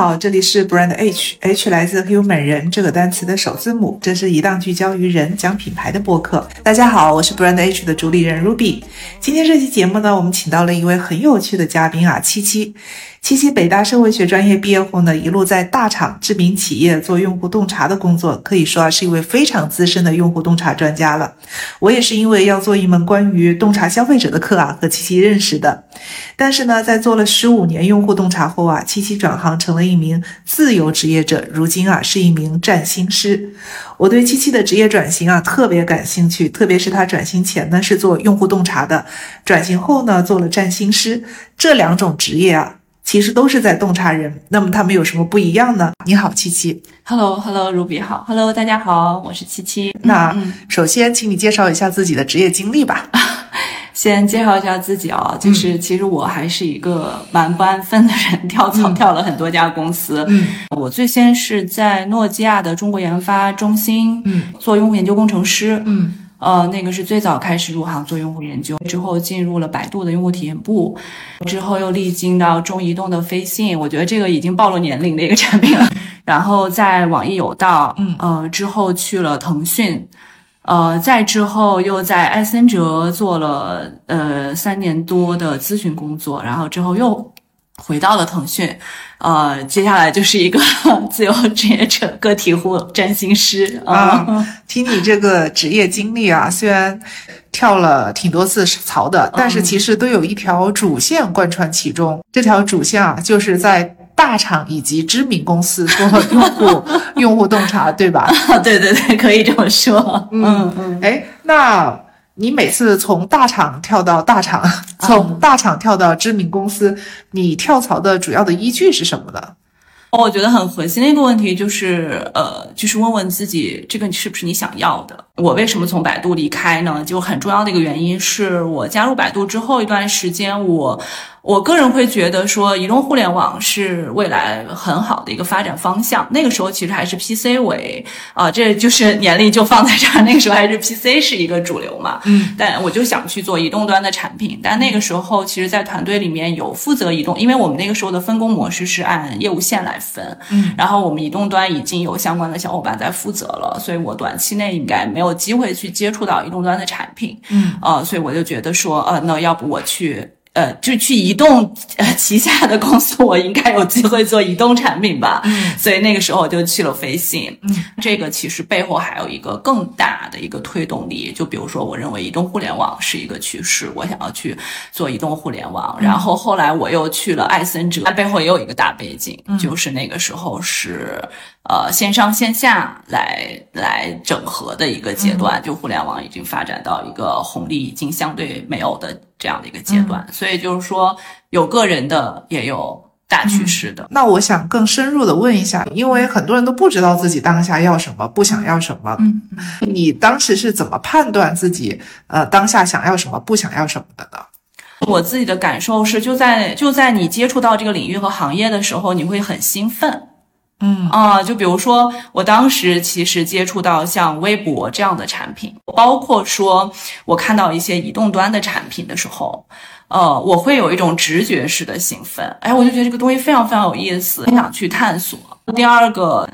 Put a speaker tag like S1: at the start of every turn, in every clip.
S1: 好，这里是 Brand H，H 来自 Human 人这个单词的首字母，这是一档聚焦于人讲品牌的播客。大家好，我是 Brand H 的主理人 Ruby。今天这期节目呢，我们请到了一位很有趣的嘉宾啊，七七。七七北大社会学专业毕业后呢，一路在大厂、知名企业做用户洞察的工作，可以说啊是一位非常资深的用户洞察专家了。我也是因为要做一门关于洞察消费者的课啊，和七七认识的。但是呢，在做了十五年用户洞察后啊，七七转行成了一名自由职业者，如今啊是一名占星师。我对七七的职业转型啊特别感兴趣，特别是他转型前呢是做用户洞察的，转型后呢做了占星师，这两种职业啊。其实都是在洞察人，那么他们有什么不一样呢？你好，七七。
S2: Hello，Hello，Ruby 好。Hello，大家好，我是七七。
S1: 那首先，请你介绍一下自己的职业经历吧。
S2: 先介绍一下自己啊，就是其实我还是一个蛮不安分的人，跳槽跳了很多家公司。
S1: 嗯，
S2: 我最先是在诺基亚的中国研发中心，嗯，做用户研究工程师。
S1: 嗯。
S2: 呃，那个是最早开始入行做用户研究，之后进入了百度的用户体验部，之后又历经到中移动的飞信，我觉得这个已经暴露年龄的一个产品了。然后在网易有道，
S1: 嗯，
S2: 呃，之后去了腾讯，呃，再之后又在埃森哲做了呃三年多的咨询工作，然后之后又回到了腾讯。呃，接下来就是一个 自由职业者、个体户、占星师
S1: 啊。听你这个职业经历啊，虽然跳了挺多次槽的，但是其实都有一条主线贯穿其中。这条主线啊，就是在大厂以及知名公司做用户 用户洞察，对吧？
S2: 对对对，可以这么说。嗯嗯。
S1: 哎，那。你每次从大厂跳到大厂，从大厂跳到知名公司，你跳槽的主要的依据是什么呢？
S2: 我觉得很核心的一个问题就是，呃，就是问问自己，这个是不是你想要的？我为什么从百度离开呢？就很重要的一个原因是我加入百度之后一段时间，我。我个人会觉得说，移动互联网是未来很好的一个发展方向。那个时候其实还是 PC 为啊，这就是年龄就放在这儿。那个时候还是 PC 是一个主流嘛。
S1: 嗯。
S2: 但我就想去做移动端的产品。但那个时候其实，在团队里面有负责移动，因为我们那个时候的分工模式是按业务线来分。
S1: 嗯。
S2: 然后我们移动端已经有相关的小伙伴在负责了，所以我短期内应该没有机会去接触到移动端的产品。
S1: 嗯。
S2: 呃，所以我就觉得说，呃，那要不我去。呃，就去移动呃旗下的公司，我应该有机会做移动产品吧。
S1: 嗯，
S2: 所以那个时候我就去了飞信。
S1: 嗯，
S2: 这个其实背后还有一个更大的一个推动力，就比如说，我认为移动互联网是一个趋势，我想要去做移动互联网。然后后来我又去了艾森哲，它背后也有一个大背景，就是那个时候是。呃，线上线下来来整合的一个阶段，就互联网已经发展到一个红利已经相对没有的这样的一个阶段，所以就是说有个人的，也有大趋势的。
S1: 那我想更深入的问一下，因为很多人都不知道自己当下要什么，不想要什么。
S2: 嗯，
S1: 你当时是怎么判断自己呃当下想要什么，不想要什么的呢？
S2: 我自己的感受是，就在就在你接触到这个领域和行业的时候，你会很兴奋。
S1: 嗯
S2: 啊，就比如说，我当时其实接触到像微博这样的产品，包括说我看到一些移动端的产品的时候，呃，我会有一种直觉式的兴奋，哎，我就觉得这个东西非常非常有意思，很想去探索。第二个，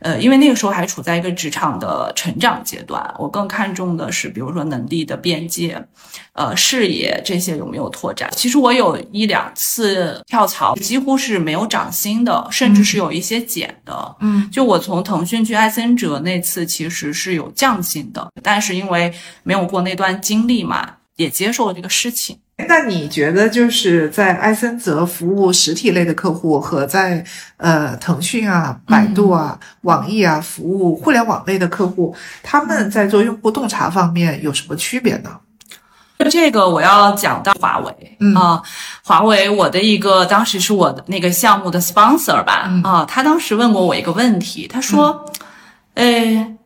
S2: 呃，因为那个时候还处在一个职场的成长阶段，我更看重的是，比如说能力的边界，呃，视野这些有没有拓展。其实我有一两次跳槽，几乎是没有涨薪的，甚至是有一些减的。
S1: 嗯，
S2: 就我从腾讯去艾森哲那次，其实是有降薪的，但是因为没有过那段经历嘛，也接受了这个事情。
S1: 那你觉得就是在埃森哲服务实体类的客户和在呃腾讯啊、百度啊、网易啊服务互联网类的客户，他们在做用户洞察方面有什么区别呢？
S2: 这个我要讲到华为啊，华为我的一个当时是我的那个项目的 sponsor 吧啊，他当时问过我一个问题，他说，呃。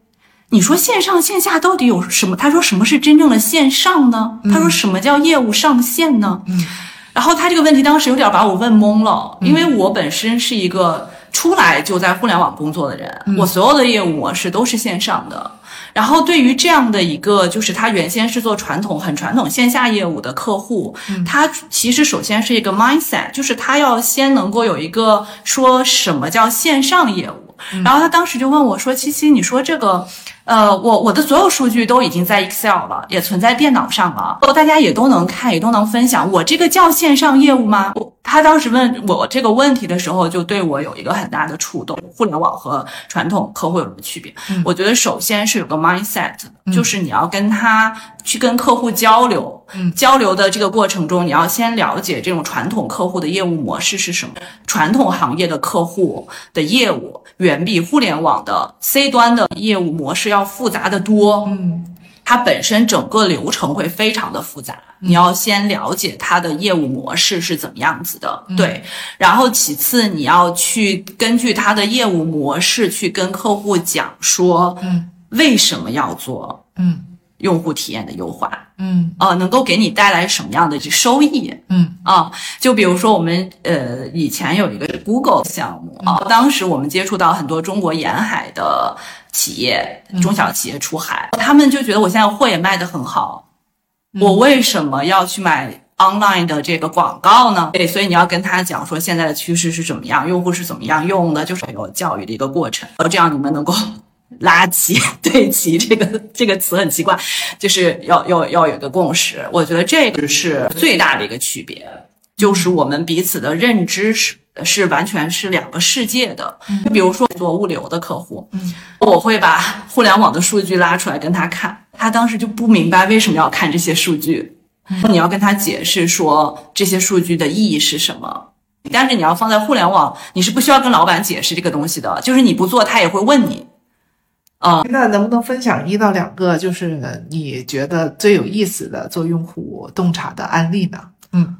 S2: 你说线上线下到底有什么？他说什么是真正的线上呢？他说什么叫业务上线呢？
S1: 嗯，
S2: 然后他这个问题当时有点把我问懵了，因为我本身是一个。出来就在互联网工作的人，我所有的业务模式都是线上的。然后对于这样的一个，就是他原先是做传统、很传统线下业务的客户，他其实首先是一个 mindset，就是他要先能够有一个说什么叫线上业务。然后他当时就问我说：“七七，你说这个。”呃，我我的所有数据都已经在 Excel 了，也存在电脑上了，大家也都能看，也都能分享。我这个叫线上业务吗？他当时问我这个问题的时候，就对我有一个很大的触动。互联网和传统客户有什么区别？我觉得首先是有个 mindset，就是你要跟他去跟客户交流，交流的这个过程中，你要先了解这种传统客户的业务模式是什么。传统行业的客户的业务远比互联网的 C 端的业务模式要。要复杂的多，
S1: 嗯，
S2: 它本身整个流程会非常的复杂，你要先了解它的业务模式是怎么样子的，对，然后其次你要去根据它的业务模式去跟客户讲说，
S1: 嗯，
S2: 为什么要做，
S1: 嗯，
S2: 用户体验的优化，
S1: 嗯，
S2: 啊，能够给你带来什么样的收益，
S1: 嗯，
S2: 啊，就比如说我们呃以前有一个 Google 项目啊，当时我们接触到很多中国沿海的。企业中小企业出海，他们就觉得我现在货也卖得很好，我为什么要去买 online 的这个广告呢？对，所以你要跟他讲说现在的趋势是怎么样，用户是怎么样用的，就是有教育的一个过程，这样你们能够拉齐 对齐这个这个词很奇怪，就是要要要有个共识。我觉得这个是最大的一个区别，就是我们彼此的认知是。是完全是两个世界的。就比如说做物流的客户，我会把互联网的数据拉出来跟他看，他当时就不明白为什么要看这些数据。你要跟他解释说这些数据的意义是什么。但是你要放在互联网，你是不需要跟老板解释这个东西的，就是你不做他也会问你。啊，
S1: 那能不能分享一到两个，就是你觉得最有意思的做用户洞察的案例呢？嗯。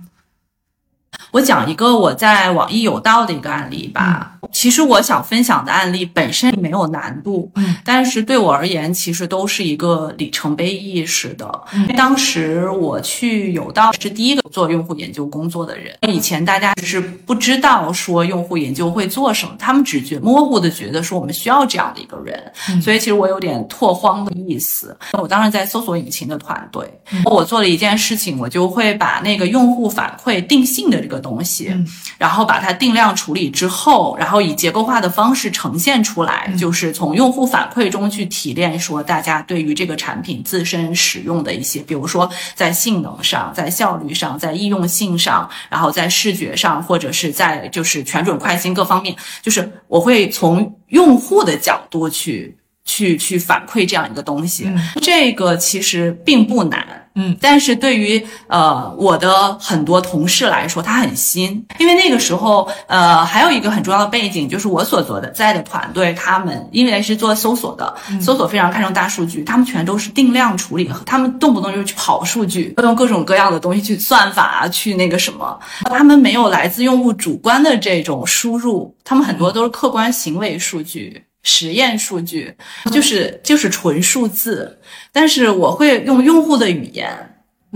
S2: 我讲一个我在网易有道的一个案例吧。其实我想分享的案例本身没有难度，
S1: 嗯，
S2: 但是对我而言，其实都是一个里程碑意识的。当时我去有道是第一个做用户研究工作的人。以前大家是不知道说用户研究会做什么，他们只觉模糊的觉得说我们需要这样的一个人。所以其实我有点拓荒的意思。我当时在搜索引擎的团队，我做了一件事情，我就会把那个用户反馈定性的这个东西，然后把它定量处理之后，然后。以结构化的方式呈现出来，就是从用户反馈中去提炼，说大家对于这个产品自身使用的一些，比如说在性能上、在效率上、在易用性上，然后在视觉上，或者是在就是全准快新各方面，就是我会从用户的角度去去去反馈这样一个东西。这个其实并不难。
S1: 嗯，
S2: 但是对于呃我的很多同事来说，他很新，因为那个时候呃还有一个很重要的背景，就是我所做的在的团队，他们因为是做搜索的，搜索非常看重大数据，他们全都是定量处理，他们动不动就去跑数据，用各种各样的东西去算法去那个什么，他们没有来自用户主观的这种输入，他们很多都是客观行为数据。实验数据就是就是纯数字，但是我会用用户的语言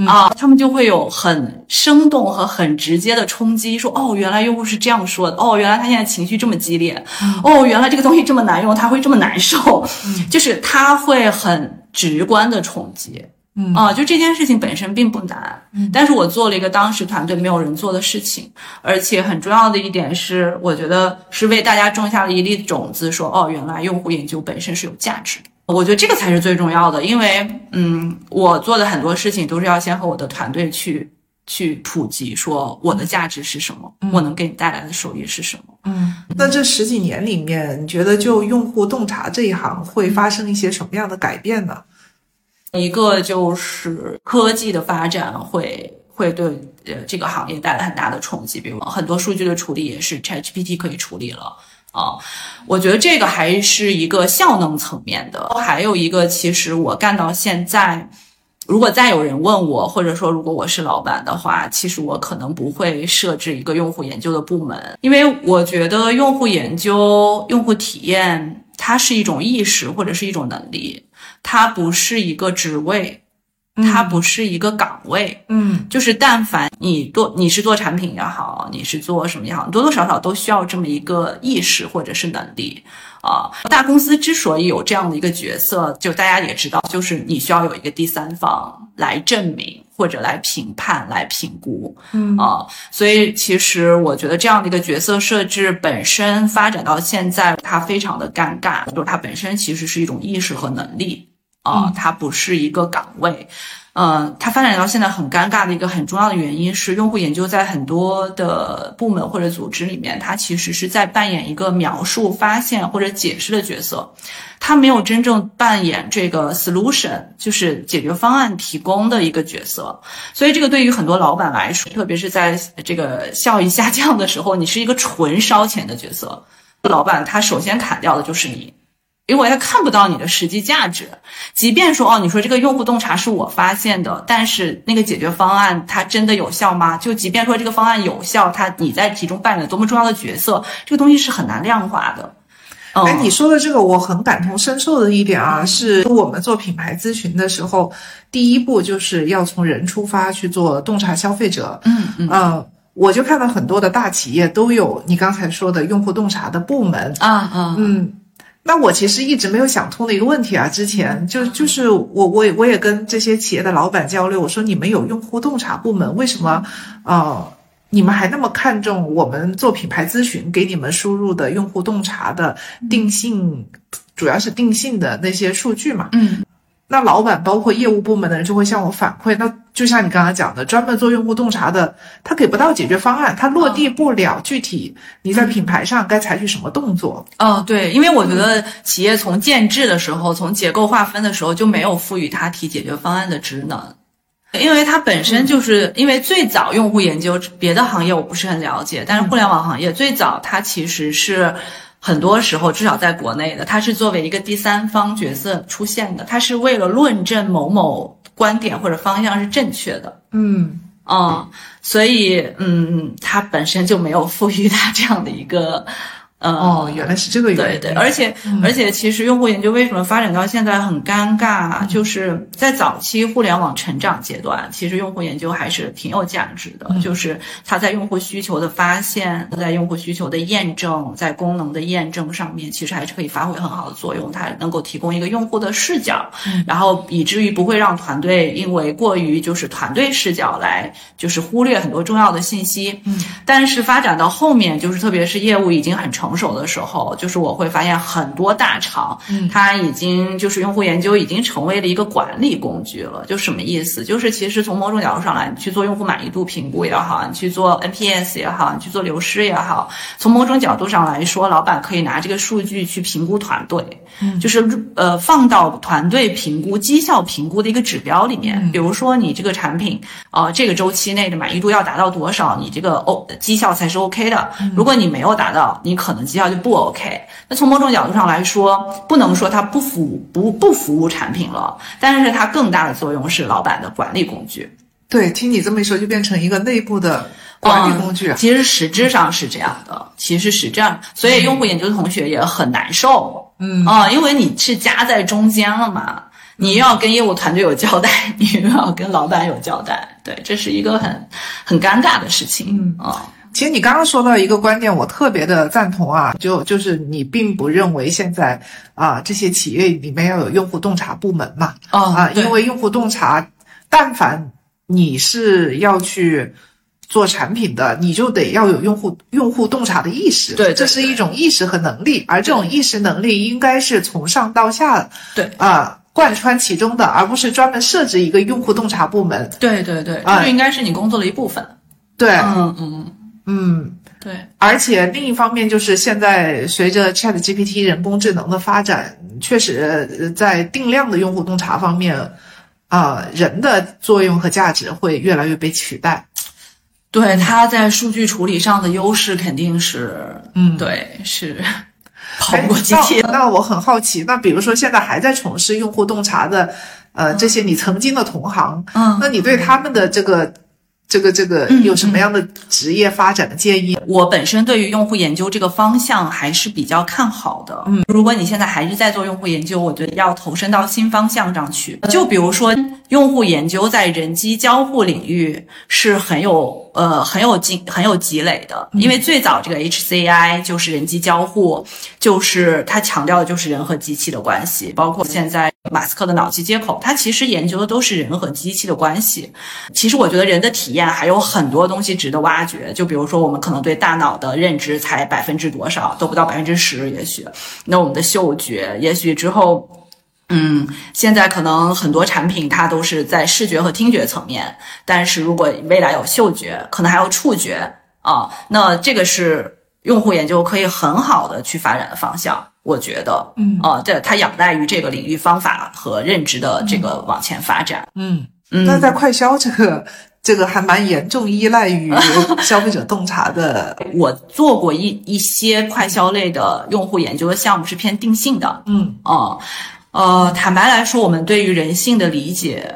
S2: 啊，他们就会有很生动和很直接的冲击，说哦，原来用户是这样说的，哦，原来他现在情绪这么激烈，哦，原来这个东西这么难用，他会这么难受，就是他会很直观的冲击。啊，就这件事情本身并不难，嗯但是我做了一个当时团队没有人做的事情，而且很重要的一点是，我觉得是为大家种下了一粒种子，说哦，原来用户研究本身是有价值的。我觉得这个才是最重要的，因为嗯，我做的很多事情都是要先和我的团队去去普及，说我的价值是什么，我能给你带来的收益是什么。
S1: 嗯，那这十几年里面，你觉得就用户洞察这一行会发生一些什么样的改变呢？
S2: 一个就是科技的发展会会对呃这个行业带来很大的冲击，比如很多数据的处理也是 ChatGPT 可以处理了啊。我觉得这个还是一个效能层面的。还有一个，其实我干到现在，如果再有人问我，或者说如果我是老板的话，其实我可能不会设置一个用户研究的部门，因为我觉得用户研究、用户体验它是一种意识或者是一种能力。它不是一个职位，它不是一个岗位，
S1: 嗯。
S2: 就是但凡你做你是做产品也好，你是做什么也好，多多少少都需要这么一个意识或者是能力啊。大公司之所以有这样的一个角色，就大家也知道，就是你需要有一个第三方来证明或者来评判、来评估，
S1: 嗯。
S2: 啊，所以其实我觉得这样的一个角色设置本身发展到现在，它非常的尴尬，就是它本身其实是一种意识和能力啊，它不是一个岗位。嗯，它发展到现在很尴尬的一个很重要的原因是，用户研究在很多的部门或者组织里面，它其实是在扮演一个描述、发现或者解释的角色，它没有真正扮演这个 solution，就是解决方案提供的一个角色。所以，这个对于很多老板来说，特别是在这个效益下降的时候，你是一个纯烧钱的角色，老板他首先砍掉的就是你。因为他看不到你的实际价值，即便说哦，你说这个用户洞察是我发现的，但是那个解决方案它真的有效吗？就即便说这个方案有效，它你在其中扮演了多么重要的角色，这个东西是很难量化的。嗯、
S1: 哎，你说的这个我很感同身受的一点啊，是我们做品牌咨询的时候，第一步就是要从人出发去做洞察消费者。
S2: 嗯嗯
S1: 呃，我就看到很多的大企业都有你刚才说的用户洞察的部门。
S2: 啊啊
S1: 嗯，那我其实一直没有想通的一个问题啊，之前就就是我我也我也跟这些企业的老板交流，我说你们有用户洞察部门，为什么呃你们还那么看重我们做品牌咨询给你们输入的用户洞察的定性，主要是定性的那些数据嘛？
S2: 嗯
S1: 那老板包括业务部门的人就会向我反馈，那就像你刚刚讲的，专门做用户洞察的，他给不到解决方案，他落地不了具体你在品牌上该采取什么动作。
S2: 哦，对，因为我觉得企业从建制的时候，从结构划分的时候就没有赋予它提解决方案的职能。因为它本身就是因为最早用户研究，别的行业我不是很了解，但是互联网行业最早它其实是很多时候，至少在国内的，它是作为一个第三方角色出现的，它是为了论证某某观点或者方向是正确的。
S1: 嗯
S2: 嗯，所以嗯，它本身就没有赋予它这样的一个。呃，
S1: 哦，原来是这个原因。
S2: 对对，而且、而且，其实用户研究为什么发展到现在很尴尬，就是在早期互联网成长阶段，其实用户研究还是挺有价值的，就是它在用户需求的发现，在用户需求的验证，在功能的验证上面，其实还是可以发挥很好的作用。它能够提供一个用户的视角，然后以至于不会让团队因为过于就是团队视角来就是忽略很多重要的信息。
S1: 嗯，
S2: 但是发展到后面，就是特别是业务已经很成熟的时候，就是我会发现很多大厂，
S1: 嗯
S2: 它已经就是用户研究已经成为了一个管理工具了。就什么意思？就是其实从某种角度上来，你去做用户满意度评估也好，你去做 NPS 也好，你去做流失也好，从某种角度上来说，老板可以拿这个数据去评估团队，
S1: 嗯
S2: 就是呃放到团队评估、绩效评估的一个指标里面。
S1: 嗯
S2: 比如说你这个产品，呃，这个周期内的满意度要达到多少，你这个哦绩效才是 OK 的。如果你没有达到，你可能绩效就不 OK。那从某种角度上来说，不能说它不服务不不服务产品了，但是它更大的作用是老板的管理工具。
S1: 对，听你这么一说，就变成一个内部的管理工具。
S2: 嗯其实实质上是这样的，其实是这样，所以用户研究的同学也很难受。
S1: 嗯
S2: 啊、因为你是夹在中间了嘛，你又要跟业务团队有交代，你又要跟老板有交代，对，这是一个很很尴尬的事情。
S1: 嗯
S2: 啊、
S1: 其实你刚刚说到一个观点，我特别的赞同啊，就就是你并不认为现在啊这些企业里面要有用户洞察部门嘛？
S2: 哦
S1: 啊，因为用户洞察，但凡你是要去做产品的，你就得要有用户用户洞察的意识，
S2: 对对
S1: 这是一种意识和能力，而这种意识能力应该是从上到下
S2: 对
S1: 啊贯穿其中的，而不是专门设置一个用户洞察部门。
S2: 对对对，
S1: 啊
S2: 这就应该是你工作的一部分。
S1: 对，
S2: 嗯嗯，
S1: 嗯。
S2: 对，
S1: 而且另一方面，就是现在随着 Chat GPT 人工智能的发展，确实呃在定量的用户洞察方面，啊、人的作用和价值会越来越被取代。
S2: 对，它在数据处理上的优势肯定是，
S1: 嗯
S2: 对，是跑
S1: 哎
S2: 不过机器
S1: 那那我很好奇，那比如说现在还在从事用户洞察的，呃，这些你曾经的同行，
S2: 嗯
S1: 那你对他们的这个这个这个有什么样的职业发展的建议？
S2: 我本身对于用户研究这个方向还是比较看好的。嗯，如果你现在还是在做用户研究，我觉得要投身到新方向上去。就比如说，用户研究在人机交互领域是很有呃很有积很有积累的，因为最早这个 HCI 就是人机交互，就是它强调的就是人和机器的关系，包括现在马斯克的脑机接口，它其实研究的都是人和机器的关系。其实我觉得人的体验。还有很多东西值得挖掘，就比如说，我们可能对大脑的认知才百分之多少，都不到百分之十，也许。那我们的嗅觉，也许之后，嗯，现在可能很多产品它都是在视觉和听觉层面，但是如果未来有嗅觉，可能还有触觉啊，那这个是用户研究可以很好的去发展的方向，我觉得，嗯，啊，对它仰赖于这个领域方法和认知的这个往前发展，
S1: 嗯嗯。那在快消这个。这个还蛮严重依赖于 消费者洞察的。
S2: 我做过一一些快消类的用户研究的项目，是偏定性的。
S1: 嗯
S2: 啊呃，坦白来说，我们对于人性的理解，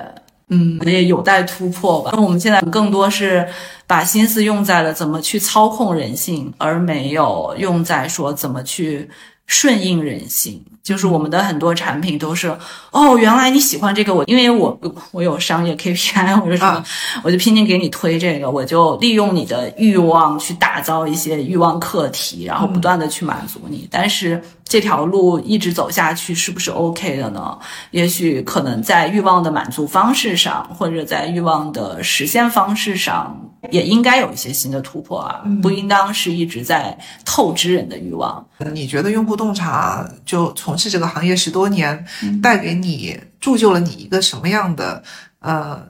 S2: 嗯，也有待突破吧。那我们现在更多是把心思用在了怎么去操控人性，而没有用在说怎么去顺应人性。就是我们的很多产品都是哦，原来你喜欢这个我，因为我我有商业 KPI 或者什么，我就拼命给你推这个，我就利用你的欲望去打造一些欲望课题，然后不断的去满足你。但是这条路一直走下去是不是 OK 的呢？也许可能在欲望的满足方式上，或者在欲望的实现方式上，也应该有一些新的突破啊，不应当是一直在透支人的欲望。
S1: 你觉得用户洞察就从从事这个行业十多年，带给你铸就了你一个什么样的呃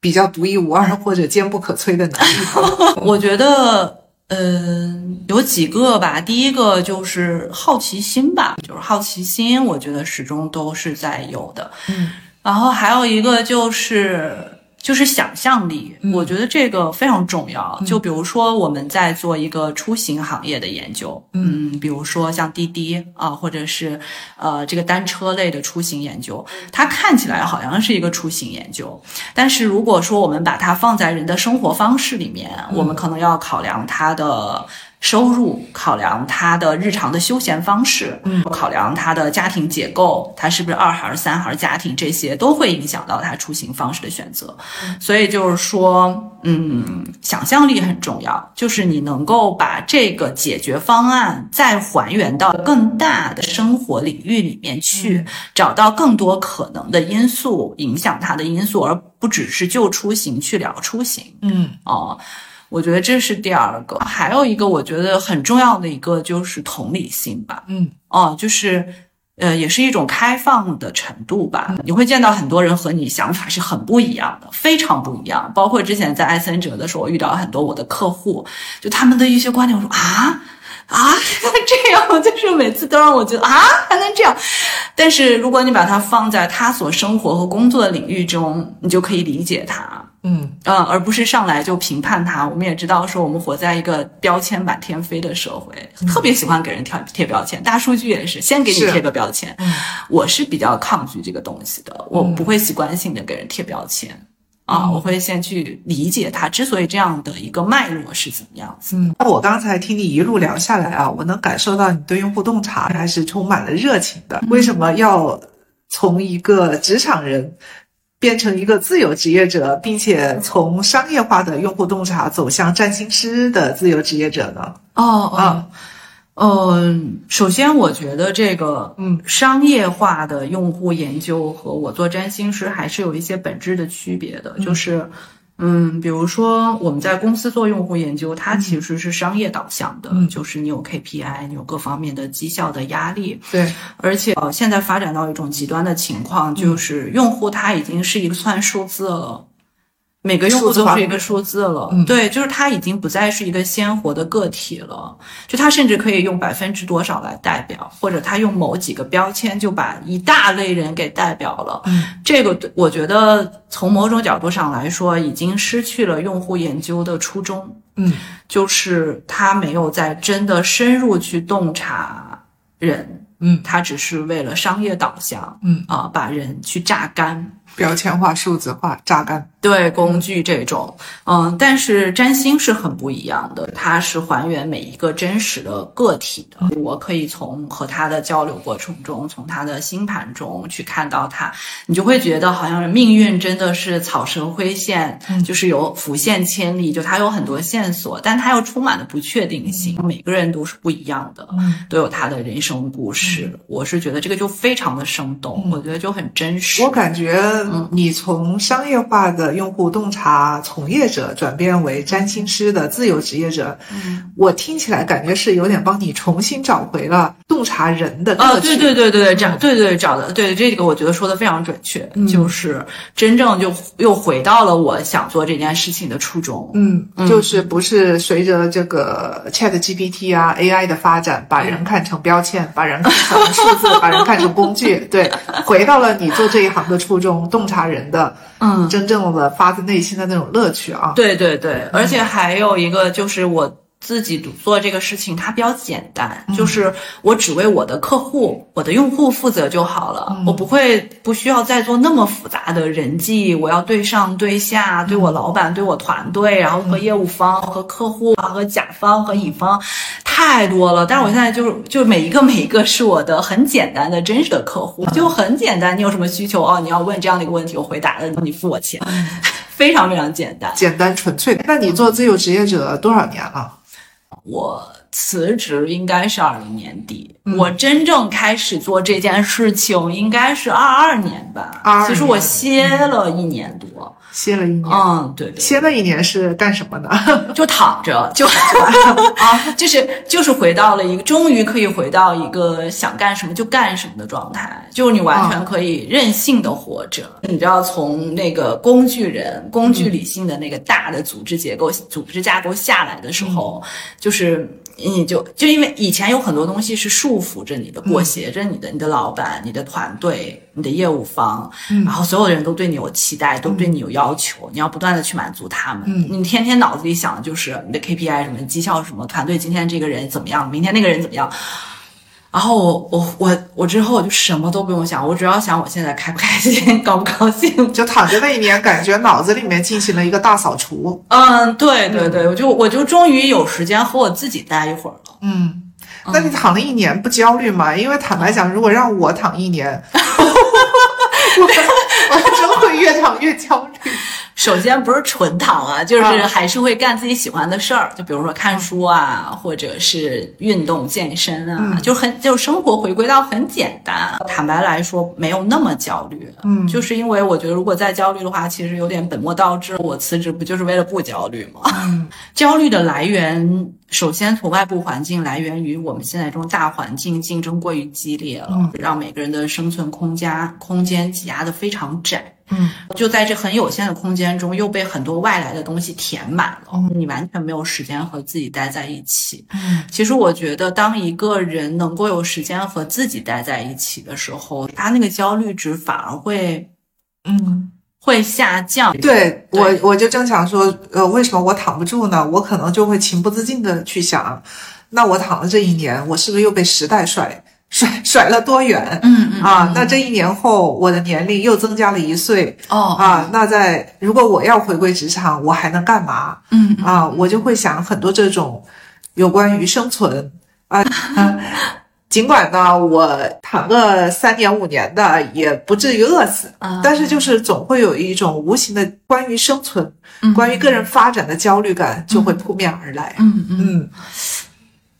S1: 比较独一无二或者坚不可摧的能力？
S2: 我觉得，嗯，有几个吧。第一个就是好奇心吧，就是好奇心，我觉得始终都是在有的。
S1: 嗯，
S2: 然后还有一个就是。就是想象力，我觉得这个非常重要。就比如说，我们在做一个出行行业的研究，嗯，比如说像滴滴啊，或者是呃这个单车类的出行研究，它看起来好像是一个出行研究，但是如果说我们把它放在人的生活方式里面，我们可能要考量它的。收入考量他的日常的休闲方式，
S1: 嗯，
S2: 考量他的家庭结构，他是不是二孩、三孩家庭，这些都会影响到他出行方式的选择。所以就是说，嗯，想象力很重要，就是你能够把这个解决方案再还原到更大的生活领域里面去，找到更多可能的因素影响他的因素，而不只是就出行去聊出行。
S1: 嗯，
S2: 哦。我觉得这是第二个，还有一个我觉得很重要的一个就是同理心吧。
S1: 嗯，
S2: 哦，就是，呃，也是一种开放的程度吧。你会见到很多人和你想法是很不一样的，非常不一样。包括之前在艾森哲的时候，我遇到很多我的客户，就他们的一些观点，我说啊啊 这样，就是每次都让我觉得啊还能这样。但是如果你把它放在他所生活和工作的领域中，你就可以理解他。
S1: 嗯
S2: 呃，而不是上来就评判他。我们也知道，说我们活在一个标签满天飞的社会，特别喜欢给人贴贴标签。大数据也是，先给你贴个标签。我是比较抗拒这个东西的，我不会习惯性的给人贴标签啊，我会先去理解他之所以这样的一个脉络是怎么样子。
S1: 嗯，那我刚才听你一路聊下来啊，我能感受到你对用户洞察还是充满了热情的。为什么要从一个职场人？变成一个自由职业者，并且从商业化的用户洞察走向占星师的自由职业者呢？
S2: 哦啊，嗯，首先我觉得这个
S1: 嗯，
S2: 商业化的用户研究和我做占星师还是有一些本质的区别的，就是。嗯，比如说我们在公司做用户研究，它其实是商业导向的，就是你有 KPI，你有各方面的绩效的压力。
S1: 对，
S2: 而且呃，现在发展到一种极端的情况，就是用户他已经是一个算数字了。每个用户都是一个数字了，对，就是它已经不再是一个鲜活的个体了，就它甚至可以用百分之多少来代表，或者它用某几个标签就把一大类人给代表了。
S1: 嗯，
S2: 这个我觉得从某种角度上来说，已经失去了用户研究的初衷。
S1: 嗯，
S2: 就是他没有在真的深入去洞察人。
S1: 嗯，
S2: 他只是为了商业导向。
S1: 嗯
S2: 啊，把人去榨干。
S1: 标签化、数字化、榨干。
S2: 对工具这种，嗯，但是占星是很不一样的，它是还原每一个真实的个体的。我可以从和他的交流过程中，从他的星盘中去看到他，你就会觉得好像命运真的是草蛇灰线，就是有浮现千里，就它有很多线索，但它又充满了不确定性。每个人都是不一样的，都有他的人生故事。我是觉得这个就非常的生动，我觉得就很真实。
S1: 我感觉你从商业化的。用户洞察从业者转变为占星师的自由职业者，嗯，我听起来感觉是有点帮你重新找回了洞察人的乐
S2: 趣。对对对对这样对对找的对这个我觉得说的非常准确，就是真正就又回到了我想做这件事情的初衷。
S1: 嗯，就是不是随着这个 Chat GPT 啊 AI 的发展，把人看成标签，把人看成数字，把人看成工具。对，回到了你做这一行的初衷，洞察人的。嗯，真正的发自内心的那种乐趣啊！
S2: 对对对，而且还有一个就是我。自己做这个事情，它比较简单，就是我只为我的客户、我的用户负责就好了，我不会不需要再做那么复杂的人际，我要对上对下，对我老板、对我团队，然后和业务方、和客户、和甲方、和乙方，太多了。但是我现在就是就每一个每一个是我的很简单的真实的客户，就很简单。你有什么需求哦？你要问这样的一个问题，我回答了，你付我钱，非常非常简单，
S1: 简单纯粹。那你做自由职业者多少年了？
S2: 我辞职应该是二零年底，我真正开始做这件事情应该是二二年吧。其实我歇了一年多。
S1: 歇了一年，
S2: 嗯，对，
S1: 歇了一年是干什么的？
S2: 就躺着，就 啊，就是就是回到了一个，终于可以回到一个想干什么就干什么的状态，就是你完全可以任性的活着。你知道，从那个工具人、工具理性的那个大的组织结构、组织架构下来的时候，就是。你就就因为以前有很多东西是束缚着你的，裹挟着你的，你的老板、你的团队、你的业务方，然后所有的人都对你有期待，都对你有要求，你要不断的去满足他们。你天天脑子里想的就是你的 KPI 什么绩效什么，团队今天这个人怎么样，明天那个人怎么样。然后我我我我之后我就什么都不用想，我只要想我现在开不开心，高不高兴，
S1: 就躺着那一年，感觉脑子里面进行了一个大扫除。
S2: 嗯，对对对，我就我就终于有时间和我自己待一会儿了。
S1: 嗯，那你躺了一年不焦虑吗？因为坦白讲，如果让我躺一年，我 我真会越躺越焦虑。
S2: 首先不是纯躺啊，就是还是会干自己喜欢的事儿，就比如说看书啊，或者是运动健身啊，就很就生活回归到很简单。坦白来说，没有那么焦虑。嗯，就是因为我觉得如果再焦虑的话，其实有点本末倒置。我辞职不就是为了不焦虑吗？焦虑的来源，首先从外部环境来源于我们现在这种大环境竞争过于激烈了，让每个人的生存空间空间挤压的非常窄。嗯，就在这很有限的空间中，又被很多外来的东西填满了，你完全没有时间和自己待在一起。嗯，其实我觉得，当一个人能够有时间和自己待在一起的时候，他那个焦虑值反而会，嗯，会下降。
S1: 对我，我就正想说，呃，为什么我躺不住呢？我可能就会情不自禁的去想，那我躺了这一年，我是不是又被时代甩？甩甩了多远？嗯嗯啊，那这一年后，我的年龄又增加了一岁。哦啊，那在如果我要回归职场，我还能干嘛？嗯啊，我就会想很多这种有关于生存啊。尽管呢，我躺个三年五年的也不至于饿死，但是就是总会有一种无形的关于生存、关于个人发展的焦虑感就会扑面而来。嗯嗯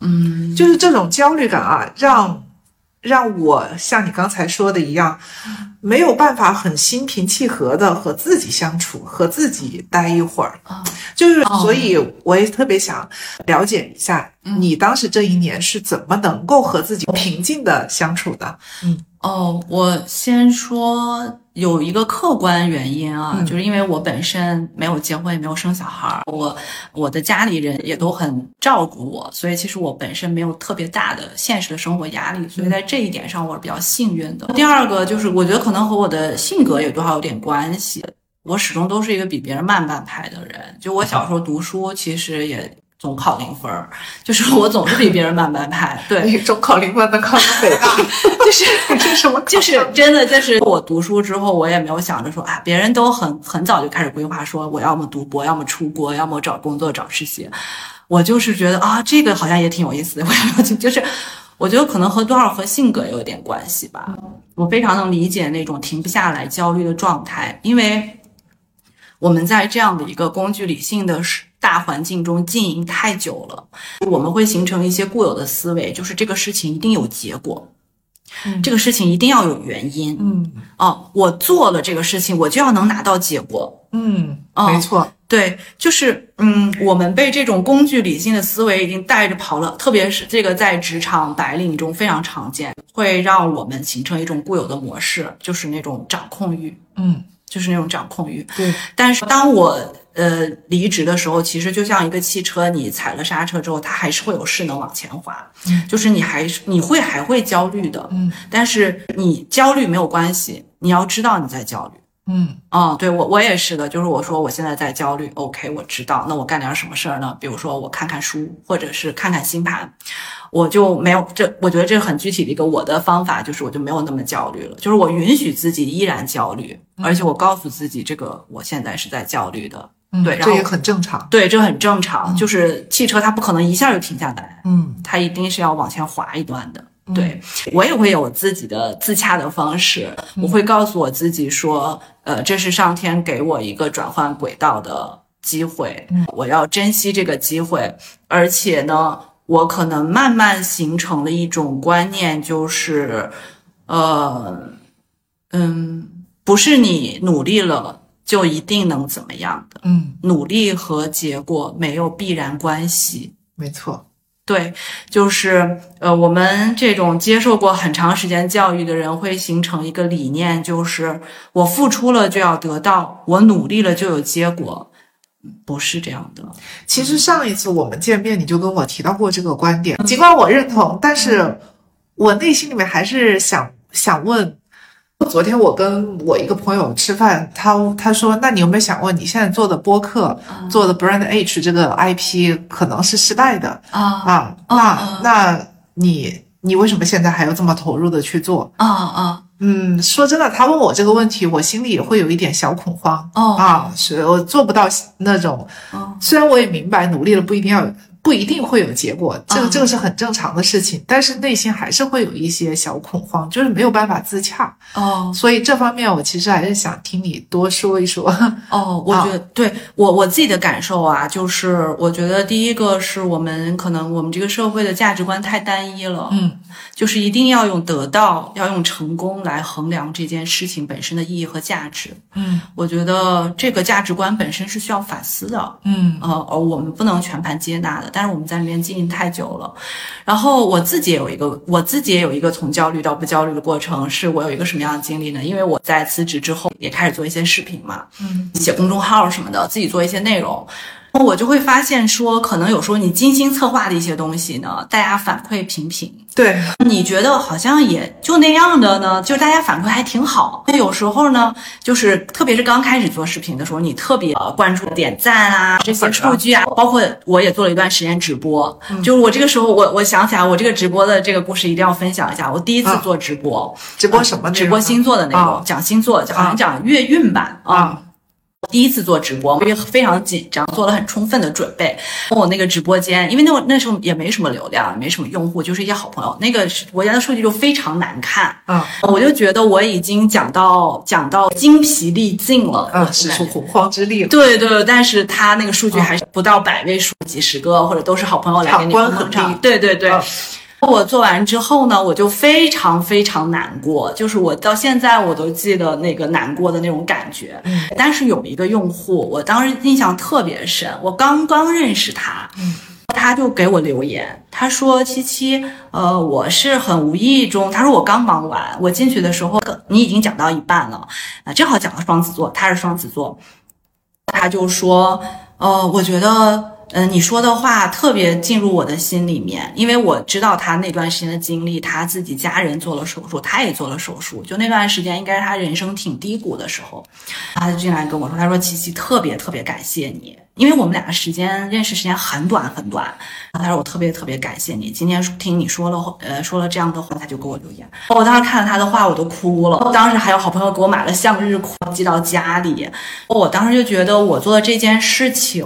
S1: 嗯，就是这种焦虑感啊，让。让我像你刚才说的一样，没有办法很心平气和的和自己相处，和自己待一会儿。就是，所以我也特别想了解一下，你当时这一年是怎么能够和自己平静的相处的？
S2: 嗯。哦，我先说有一个客观原因啊，就是因为我本身没有结婚，也没有生小孩儿，我我的家里人也都很照顾我，所以其实我本身没有特别大的现实的生活压力，所以在这一点上我是比较幸运的。第二个就是我觉得可能和我的性格也多少有点关系，我始终都是一个比别人慢半拍的人，就我小时候读书其实也。总考零分儿，就是我总是比别人慢半拍。对，
S1: 总考零分能考上北大，
S2: 就是 这
S1: 什么？
S2: 就是真的，就是我读书之后，我也没有想着说啊，别人都很很早就开始规划，说我要么读博，要么出国，要么找工作找实习。我就是觉得啊，这个好像也挺有意思的，我要去，就是我觉得可能和多少和性格有点关系吧。我非常能理解那种停不下来焦虑的状态，因为我们在这样的一个工具理性的大环境中经营太久了，我们会形成一些固有的思维，就是这个事情一定有结果。这个事情一定要有原因，
S1: 嗯，
S2: 哦，我做了这个事情，我就要能拿到结果，
S1: 嗯，哦没错，
S2: 对，就是，嗯，我们被这种工具理性的思维已经带着跑了，特别是这个在职场白领中非常常见，会让我们形成一种固有的模式，就是那种掌控欲，
S1: 嗯，
S2: 就是那种掌控欲，
S1: 对，
S2: 但是当我。呃，离职的时候，其实就像一个汽车，你踩了刹车之后，它还是会有势能往前滑，就是你还是你会还会焦虑的，
S1: 嗯，
S2: 但是你焦虑没有关系，你要知道你在焦虑，
S1: 嗯，
S2: 哦，对我我也是的，就是我说我现在在焦虑，OK，我知道，那我干点什么事儿呢？比如说我看看书，或者是看看星盘，我就没有这，我觉得这是很具体的一个我的方法，就是我就没有那么焦虑了，就是我允许自己依然焦虑，而且我告诉自己，这个我现在是在焦虑的。嗯对，
S1: 这也很正常。
S2: 对，这很正常。就是汽车，它不可能一下就停下来，
S1: 嗯，
S2: 它一定是要往前滑一段的。对我也会有自己的自洽的方式，我会告诉我自己说，呃，这是上天给我一个转换轨道的机会，我要珍惜这个机会。而且呢，我可能慢慢形成了一种观念，就是，呃，嗯，不是你努力了。就一定能怎么样的？
S1: 嗯，
S2: 努力和结果没有必然关系。
S1: 没错，
S2: 对，就是呃，我们这种接受过很长时间教育的人会形成一个理念，就是我付出了就要得到，我努力了就有结果，不是这样的。
S1: 其实上一次我们见面，你就跟我提到过这个观点，尽管我认同，但是我内心里面还是想想问。昨天我跟我一个朋友吃饭，他他说：“那你有没有想过，你现在做的播客，做的 Brand H 这个 IP 可能是失败的
S2: 啊
S1: 啊？那那你你为什么现在还要这么投入的去做
S2: 啊啊？
S1: 嗯，说真的，他问我这个问题，我心里也会有一点小恐慌
S2: 哦
S1: 啊，是我做不到那种，虽然我也明白努力了不一定要。”不一定会有结果，这个这个是很正常的事情，但是内心还是会有一些小恐慌，就是没有办法自洽。
S2: 哦。
S1: 所以这方面我其实还是想听你多说一说。
S2: 哦。我觉得对我我自己的感受啊，就是我觉得第一个是我们可能我们这个社会的价值观太单一了，
S1: 嗯，
S2: 就是一定要用得到，要用成功来衡量这件事情本身的意义和价值，
S1: 嗯，
S2: 我觉得这个价值观本身是需要反思的，
S1: 嗯，
S2: 呃，而我们不能全盘接纳的。但是我们在里面经营太久了，然后我自己也有一个，我自己也有一个从焦虑到不焦虑的过程。是我有一个什么样的经历呢？因为我在辞职之后也开始做一些视频嘛，
S1: 嗯，
S2: 写公众号什么的，自己做一些内容。我就会发现说，可能有时候你精心策划的一些东西呢，大家反馈平平。
S1: 对，
S2: 你觉得好像也就那样的呢，就大家反馈还挺好。那有时候呢，就是特别是刚开始做视频的时候，你特别关注点赞啊这些数据啊，包括我也做了一段时间直播。就是我这个时候，我我想起来，我这个直播的这个故事一定要分享一下。我第一次做直播，
S1: 直播什么？
S2: 直播星座的那种，讲星座，好像讲月运吧啊。第一次做直播，因为非常紧张，做了很充分的准备。我那个直播间，因为那那时候也没什么流量，没什么用户，就是一些好朋友。那个直播间的数据就非常难看。
S1: 嗯，
S2: 我就觉得我已经讲到讲到精疲力尽了，
S1: 嗯，使出洪荒之力了。
S2: 对对，但是他那个数据还是不到百位数，几十个或者都是好朋友来给你捧场。对对对。我做完之后呢，我就非常非常难过，就是我到现在我都记得那个难过的那种感觉。
S1: 嗯，
S2: 但是有一个用户，我当时印象特别深，我刚刚认识他，
S1: 嗯，
S2: 他就给我留言，他说：“七七，呃，我是很无意中，他说我刚忙完，我进去的时候你已经讲到一半了，啊，正好讲到双子座，他是双子座，他就说，呃，我觉得。”嗯，你说的话特别进入我的心里面，因为我知道他那段时间的经历，他自己家人做了手术，他也做了手术，就那段时间应该是他人生挺低谷的时候，他就进来跟我说，他说琪琪特别特别感谢你，因为我们俩时间认识时间很短很短，然后他说我特别特别感谢你，今天听你说了呃说了这样的话，他就给我留言，我当时看了他的话我都哭了，当时还有好朋友给我买了向日葵寄到家里，我当时就觉得我做的这件事情。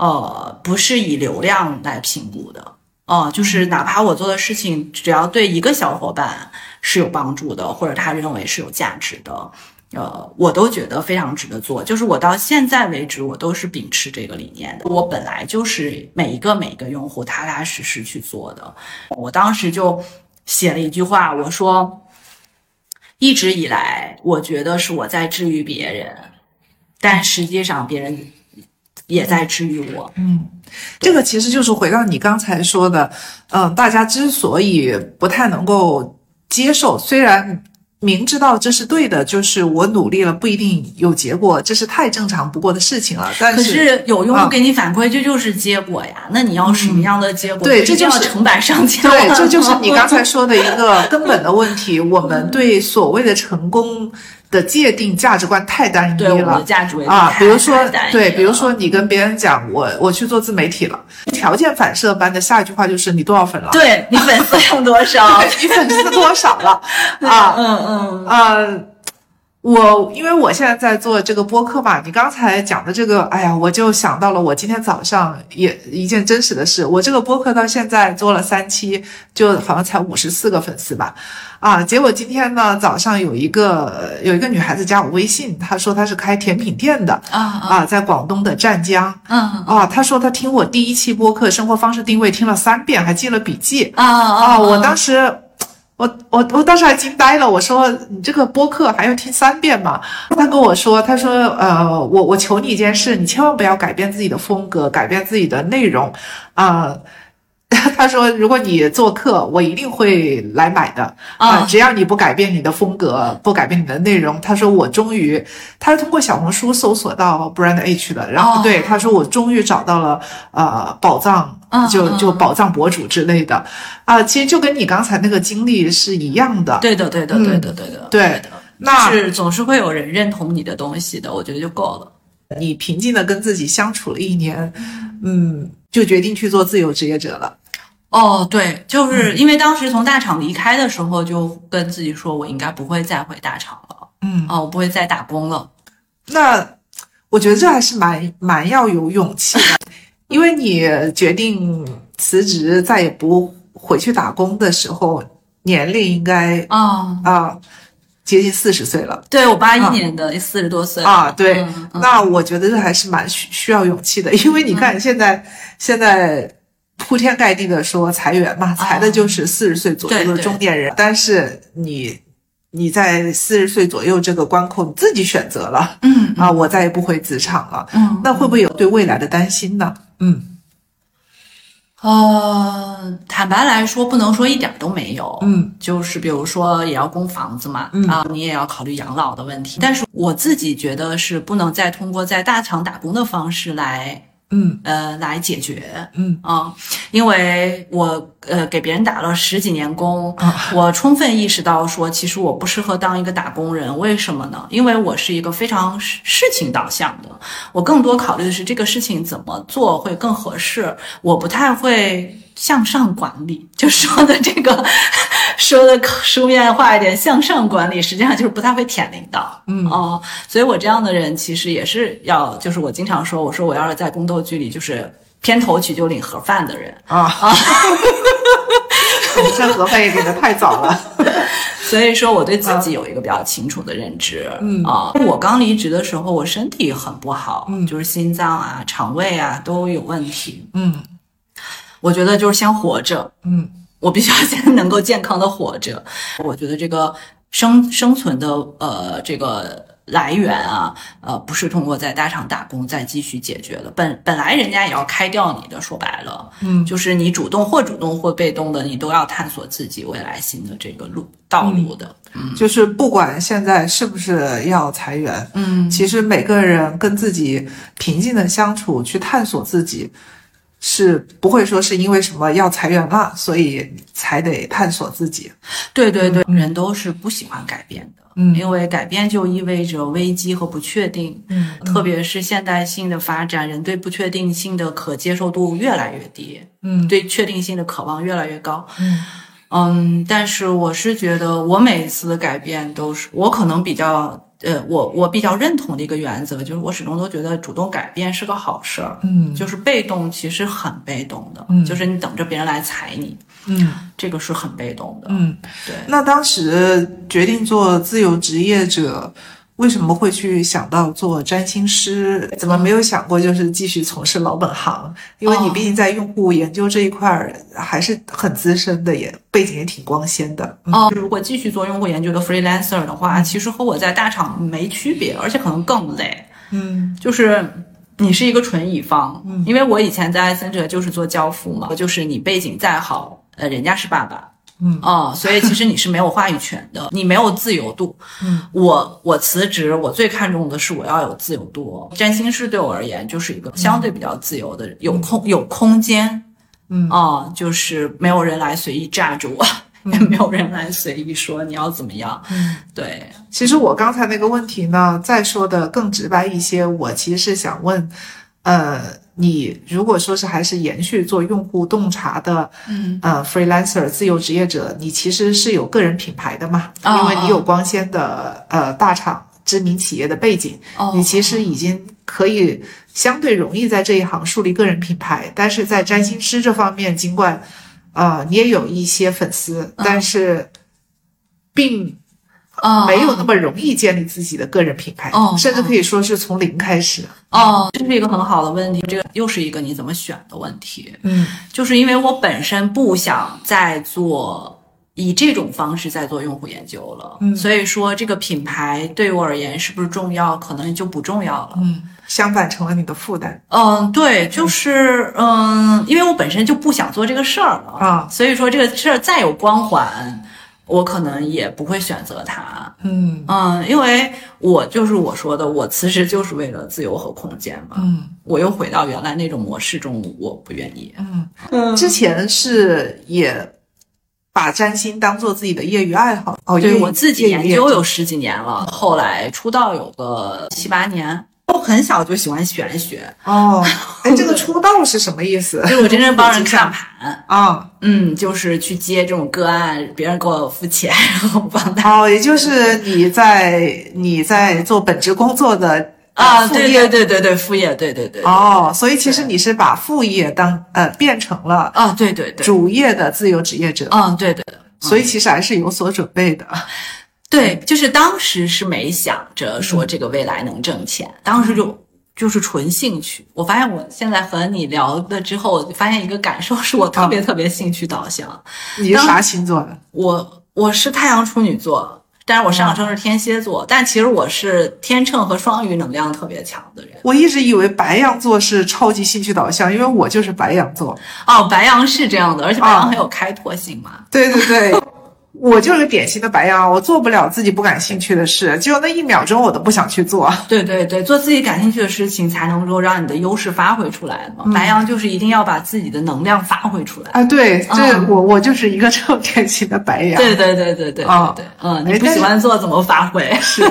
S2: 呃，不是以流量来评估的，哦，就是哪怕我做的事情，只要对一个小伙伴是有帮助的，或者他认为是有价值的，呃，我都觉得非常值得做。就是我到现在为止，我都是秉持这个理念的。我本来就是每一个每一个用户踏踏实实去做的。我当时就写了一句话，我说，一直以来，我觉得是我在治愈别人，但实际上别人。也在治愈我。
S1: 嗯，这个其实就是回到你刚才说的，嗯，大家之所以不太能够接受，虽然明知道这是对的，就是我努力了不一定有结果，这是太正常不过的事情了。但
S2: 是有用户给你反馈，这就是结果呀。那你要什么样的结果？
S1: 对，这就是
S2: 成百上千。
S1: 对，这就是你刚才 说的一个根本的问题。我们对所谓的成功。的界定价值观太单一了啊！比如说，对，比如说你跟别人讲我我去做自媒体了，条件反射般的下一句话就是你多少粉了？
S2: 对你粉丝有多少？
S1: 你粉丝多少了？啊，嗯嗯啊。我因为我现在在做这个播客嘛，你刚才讲的这个，哎呀，我就想到了我今天早上也一件真实的事。我这个播客到现在做了三期，就好像才五十四个粉丝吧，啊，结果今天呢早上有一个有一个女孩子加我微信，她说她是开甜品店的，啊啊，在广东的湛江，嗯啊，她说她听我第一期播客生活方式定位听了三遍，还记了笔记，啊啊，我当时。我我我当时还惊呆了，我说你这个播客还要听三遍吗？他跟我说，他说呃，我我求你一件事，你千万不要改变自己的风格，改变自己的内容，啊。他说：“如果你做客，我一定会来买的啊！只要你不改变你的风格，不改变你的内容。”他说：“我终于，他是通过小红书搜索到 Brand H 的，然后对他说：我终于找到了呃宝藏，就就宝藏博主之类的啊！其实就跟你刚才那个经历是一样的。
S2: 对的，对的，对的，对的，
S1: 对的。那
S2: 是总是会有人认同你的东西的，我觉得就够了。
S1: 你平静的跟自己相处了一年，嗯，就决定去做自由职业者了。”
S2: 哦，对，就是因为当时从大厂离开的时候，就跟自己说，我应该不会再回大厂了。嗯，哦，我不会再打工了。
S1: 那我觉得这还是蛮蛮要有勇气的，因为你决定辞职，再也不回去打工的时候，年龄应该啊啊接近四十岁了。
S2: 对我八一年的，四十多岁
S1: 啊。对，那我觉得这还是蛮需需要勇气的，因为你看现在现在。铺天盖地的说裁员嘛，裁的就是四十岁左右的中年人。但是你你在四十岁左右这个关口，你自己选择了，嗯啊，我再也不回职场了，嗯，那会不会有对未来的担心呢？嗯，
S2: 呃，坦白来说，不能说一点都没有，嗯，就是比如说也要供房子嘛，啊，你也要考虑养老的问题。但是我自己觉得是不能再通过在大厂打工的方式来。嗯，呃，来解决，嗯啊，因为我呃给别人打了十几年工，我充分意识到说，其实我不适合当一个打工人，为什么呢？因为我是一个非常事情导向的，我更多考虑的是这个事情怎么做会更合适，我不太会。向上管理，就说的这个，说的书面化一点，向上管理实际上就是不太会舔领导，嗯。哦，所以我这样的人其实也是要，就是我经常说，我说我要是在宫斗剧里就是片头曲就领盒饭的人。啊，啊，
S1: 这盒饭也领的太早了，
S2: 所以说我对自己有一个比较清楚的认知，嗯。啊，我刚离职的时候我身体很不好，嗯，就是心脏啊、肠胃啊都有问题，嗯。我觉得就是先活着，嗯，我必须要先能够健康的活着。我觉得这个生生存的呃这个来源啊，呃不是通过在大厂打工再继续解决的。本本来人家也要开掉你的，说白了，嗯，就是你主动或主动或被动的，你都要探索自己未来新的这个路道路的。
S1: 嗯，就是不管现在是不是要裁员，嗯，其实每个人跟自己平静的相处，去探索自己。是不会说是因为什么要裁员了，所以才得探索自己。
S2: 对对对，人都是不喜欢改变的，
S1: 嗯。
S2: 因为改变就意味着危机和不确定，
S1: 嗯
S2: 特别是现代性的发展，人对不确定性的可接受度越来越低，
S1: 嗯。
S2: 对确定性的渴望越来越高。
S1: 嗯。
S2: 嗯，但是我是觉得，我每一次的改变都是我可能比较呃，我我比较认同的一个原则，就是我始终都觉得主动改变是个好事儿。
S1: 嗯
S2: 就是被动其实很被动的，
S1: 嗯
S2: 就是你等着别人来踩你，
S1: 嗯
S2: 这个是很被动的。
S1: 嗯。
S2: 对，
S1: 那当时决定做自由职业者，为什么会去想到做占星师？怎么没有想过就是继续从事老本行？因为你
S2: 哦
S1: 毕竟在用户研究这一块儿还是很资深的，也背景也挺光鲜的。嗯
S2: 哦，如果继续做用户研究的 freelancer 的话，其实和我在大厂没区别，而且可能更累。
S1: 嗯
S2: 就是你是一个纯乙方，因为我以前在艾森哲就是做交付嘛，就是你背景再好，呃，人家是爸爸。
S1: 嗯
S2: 哦，所以其实你是没有话语权的，你没有自由度。
S1: 嗯，
S2: 我我辞职，我最看重的是我要有自由度。占星师对我而言就是一个相对比较自由的，有空有空间。
S1: 嗯
S2: 哦，就是没有人来随意炸着我，也没有人来随意说你要怎么样。
S1: 嗯。
S2: 对，
S1: 其实我刚才那个问题呢，再说的更直白一些，我其实是想问，呃，你如果说是还是延续做用户洞察的，
S2: 嗯，
S1: 呃，freelancer 自由职业者，你其实是有个人品牌的嘛，
S2: 哦
S1: 因为你有光鲜的呃大厂知名企业的背景，
S2: 哦
S1: 你其实已经可以相对容易在这一行树立个人品牌，但是在占星师这方面，尽管呃你也有一些粉丝，但是并
S2: 哦，
S1: 没有那么容易建立自己的个人品牌，
S2: 哦。
S1: 甚至可以说是从零开始。
S2: 哦，这是一个很好的问题，这个又是一个你怎么选的问题。
S1: 嗯。
S2: 就是因为我本身不想再做以这种方式在做用户研究了，
S1: 嗯。
S2: 所以说这个品牌对我而言是不是重要，可能就不重要了。
S1: 嗯，相反成了你的负担。
S2: 嗯，对，就是嗯，因为我本身就不想做这个事儿了
S1: 啊。
S2: 所以说这个事儿再有光环，我可能也不会选择它。
S1: 嗯
S2: 嗯，因为我就是我说的，我辞职就是为了自由和空间嘛。
S1: 嗯
S2: 我又回到原来那种模式中，我不愿意。
S1: 嗯。
S2: 嗯
S1: 之前是也把占星当做自己的业余爱好哦，
S2: 对我自己研究有十几年了，后来出道有个七八年。我很小就喜欢玄学，
S1: 哦。哎，这个出道是什么意思？
S2: 就是我真正帮人 看盘，
S1: 啊
S2: 嗯，就是去接这种个案，别人给我付钱，然后帮他
S1: 哦，也就是你在你在做本职工作的呃
S2: 啊，对
S1: 副业
S2: 对对对对，副业，对对对，
S1: 哦，所以其实你是把副业当呃变成了
S2: 啊，对对对，
S1: 主业的自由职业者，
S2: 嗯，对对
S1: 所以其实还是有所准备的。
S2: 对，就是当时是没想着说这个未来能挣钱，当时就就是纯兴趣。我发现我现在和你聊了之后，我发现一个感受是我特别特别兴趣导向。
S1: 你是啥星座的？
S2: 我我是太阳处女座，但是我上升是天蝎座，但其实我是天秤和双鱼能量特别强的人。
S1: 我一直以为白羊座是超级兴趣导向，因为我就是白羊座。
S2: 哦，白羊是这样的，而且白
S1: 哦
S2: 羊很有开拓性嘛。
S1: 对对对，我就是个典型的白羊，我做不了自己不感兴趣的事，就那一秒钟我都不想去做。
S2: 对对对，做自己感兴趣的事情，才能够让你的优势发挥出来嘛。白羊就是一定要把自己的能量发挥出来。
S1: 啊，对，这
S2: 嗯
S1: 我我就是一个这种典型的白羊。
S2: 对对对对对
S1: 啊
S2: 对对，嗯，
S1: 哎
S2: 你不喜欢做怎么发挥？
S1: 是，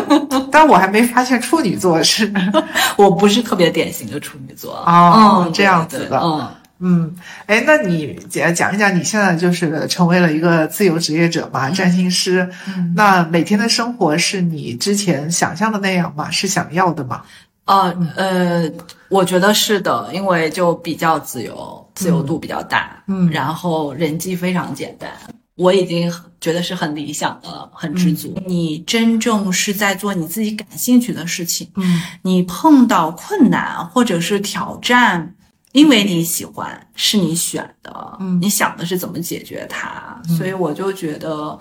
S1: 但我还没发现处女座是。
S2: 我不是特别典型的处女座啊，
S1: 哦这样子的
S2: 对对嗯。
S1: 嗯，哎，那你讲讲一讲，你现在就是成为了一个自由职业者嘛，占星师。
S2: 嗯
S1: 那每天的生活是你之前想象的那样吗？是想要的吗？
S2: 呃呃，我觉得是的，因为就比较自由，自由度比较大，
S1: 嗯
S2: 然后人际非常简单，我已经觉得是很理想的了，很知足。你真正是在做你自己感兴趣的事情，
S1: 嗯
S2: 你碰到困难或者是挑战，因为你喜欢，是你选的，
S1: 嗯
S2: 你想的是怎么解决它，所以我就觉得。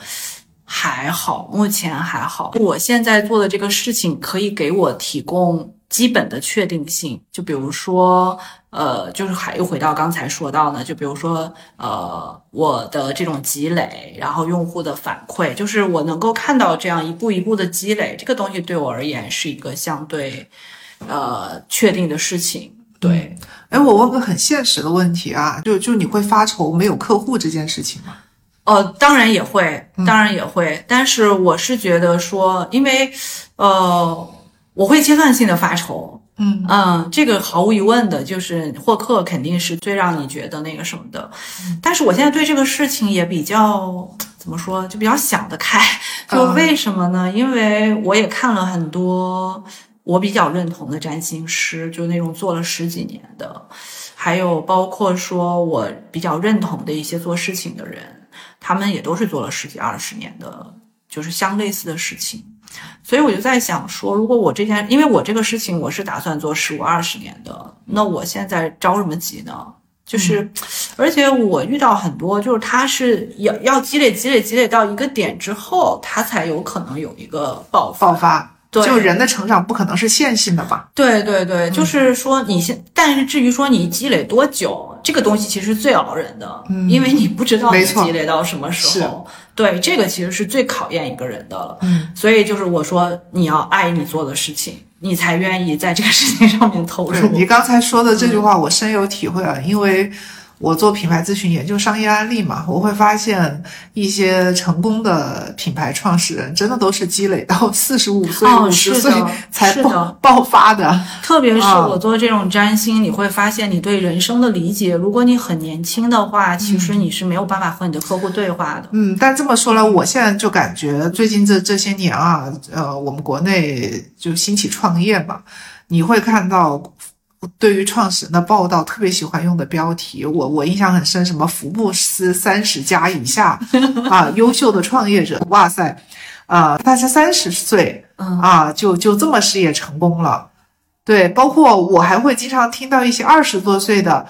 S2: 还好，目前还好。我现在做的这个事情可以给我提供基本的确定性，就比如说，呃，就是还又回到刚才说到呢，就比如说，呃，我的这种积累，然后用户的反馈，就是我能够看到这样一步一步的积累，这个东西对我而言是一个相对，呃，确定的事情。对，
S1: 哎，我问个很现实的问题啊，就就你会发愁没有客户这件事情吗？
S2: 呃，当然也会，当然也会，但是我是觉得说，因为，呃，我会阶段性的发愁，
S1: 嗯。
S2: 嗯，这个毫无疑问的，就是获客肯定是最让你觉得那个什么的，但是我现在对这个事情也比较怎么说，就比较想得开，就为什么呢？因为我也看了很多我比较认同的占星师，就那种做了十几年的，还有包括说我比较认同的一些做事情的人。他们也都是做了十几二十年的，就是相类似的事情，所以我就在想说，如果我这件，因为我这个事情我是打算做十五二十年的，那我现在着什么急呢？就是，而且我遇到很多，就是他是要要积累积累积累到一个点之后，他才有可能有一个爆
S1: 爆发。
S2: 对，
S1: 就人的成长不可能是线性的吧？
S2: 对对对，就是说你现，但是至于说你积累多久，这个东西其实最熬人的，嗯因为你不知道你积累到什么时候。对，这个其实是最考验一个人的了。
S1: 嗯，
S2: 所以就是我说，你要爱你做的事情，你才愿意在这个事情上面投入。
S1: 你刚才说的这句话，我深有体会啊，因为。我做品牌咨询，研究商业案例嘛，我会发现一些成功的品牌创始人，真的都是积累到四十五岁、五十岁才爆爆发的。
S2: 特别是我做这种占星，你会发现你对人生的理解，如果你很年轻的话，其实你是没有办法和你的客户对话的。
S1: 嗯，但这么说来，我现在就感觉最近这这些年啊，呃，我们国内就兴起创业嘛，你会看到。对于创始人的报道，特别喜欢用的标题，我我印象很深，什么福布斯三十加以下啊，优秀的创业者，哇塞，啊，他才三十岁啊，就就这么事业成功了，对，包括我还会经常听到一些二十多岁的。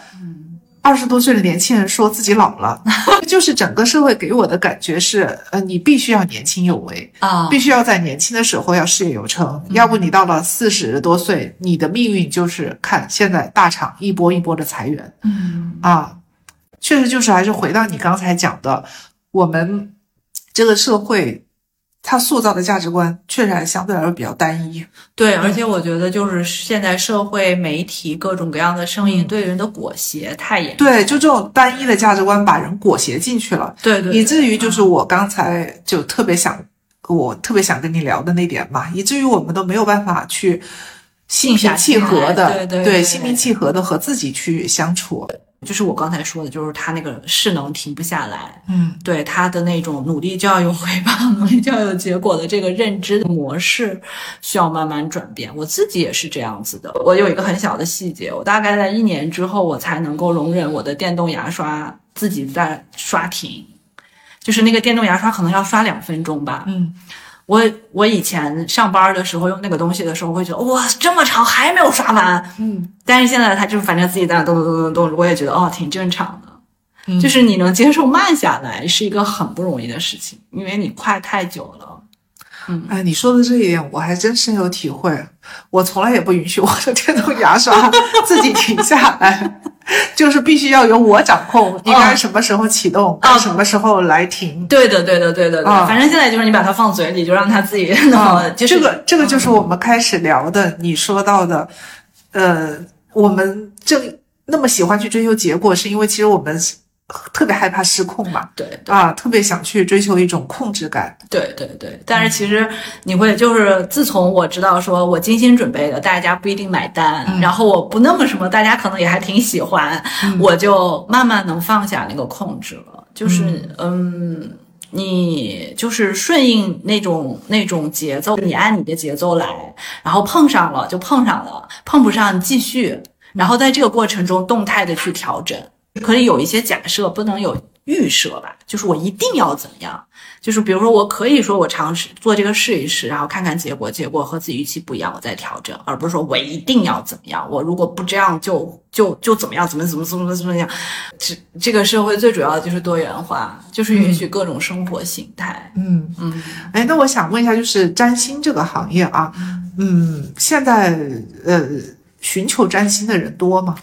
S1: 二十多岁的年轻人说自己老了，就是整个社会给我的感觉是，呃，你必须要年轻有为
S2: 啊，
S1: 必须要在年轻的时候要事业有成，要不你到了四十多岁，你的命运就是看现在大厂一波一波的裁员，
S2: 嗯。
S1: 啊，确实就是还是回到你刚才讲的，我们这个社会。他塑造的价值观确实还相对来说比较单一，
S2: 对，而且我觉得就是现在社会媒体各种各样的声音对人的裹挟太严，
S1: 对，就这种单一的价值观把人裹挟进去了，
S2: 对对，
S1: 以至于就是我刚才就特别想，我特别想跟你聊的那点嘛，以至于我们都没有办法去心平气和的，
S2: 对对，
S1: 心平气和的和自己去相处。
S2: 就是我刚才说的，就是他那个势能停不下来，
S1: 嗯，
S2: 对他的那种努力就要有回报，努力就要有结果的这个认知的模式需要慢慢转变。我自己也是这样子的。我有一个很小的细节，我大概在一年之后，我才能够容忍我的电动牙刷自己在刷停，就是那个电动牙刷可能要刷两分钟吧，
S1: 嗯。
S2: 我我以前上班的时候用那个东西的时候，会觉得哇这么长还没有刷完，
S1: 嗯，
S2: 但是现在它就反正自己在那动动动动动，我也觉得哦挺正常
S1: 的，
S2: 就是你能接受慢下来是一个很不容易的事情，因为你快太久了。嗯，
S1: 哎，你说的这一点我还真深有体会。我从来也不允许我的电动牙刷 自己停下来，就是必须要由我掌控，应该什么时候启动，该什么时候来停。
S2: 对的，对的，对的，对。反正现在就是你把它放嘴里，就让它自己那么。
S1: 这个，这个就是我们开始聊的，你说到的，呃，我们正那么喜欢去追求结果，是因为其实我们。特别害怕失控嘛？
S2: 对
S1: 啊，特别想去追求一种控制感。
S2: 对对对，但是其实你会就是，自从我知道说我精心准备的，大家不一定买单，然后我不那么什么，大家可能也还挺喜欢，我就慢慢能放下那个控制了。就是嗯，你就是顺应那种那种节奏，你按你的节奏来，然后碰上了就碰上了，碰不上继续，然后在这个过程中动态的去调整。可以有一些假设，不能有预设吧？就是我一定要怎么样？就是比如说，我可以说我尝试做这个试一试，然后看看结果，结果和自己预期不一样，我再调整，而不是说我一定要怎么样？我如果不这样，就就就怎么样？怎么怎么怎么怎么样？这这个社会最主要的就是多元化，就是允许各种生活形态。
S1: 嗯
S2: 嗯。
S1: 哎，那我想问一下，就是占星这个行业啊，嗯，现在呃，寻求占星的人多吗？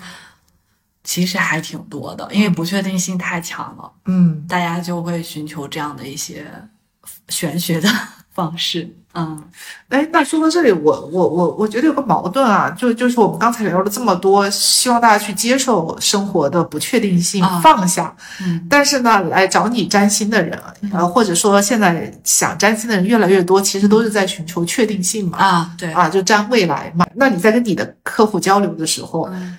S2: 其实还挺多的，因为不确定性太强了，
S1: 嗯，
S2: 大家就会寻求这样的一些玄学的方式。嗯，
S1: 哎，那说到这里，我我我我觉得有个矛盾啊，就就是我们刚才聊了这么多，希望大家去接受生活的不确定性，
S2: 啊
S1: 放下。
S2: 嗯，
S1: 但是呢，来找你占星的人，呃，或者说现在想占星的人越来越多，其实都是在寻求确定性嘛，
S2: 啊，对，
S1: 啊，就占未来嘛。那你在跟你的客户交流的时候，
S2: 嗯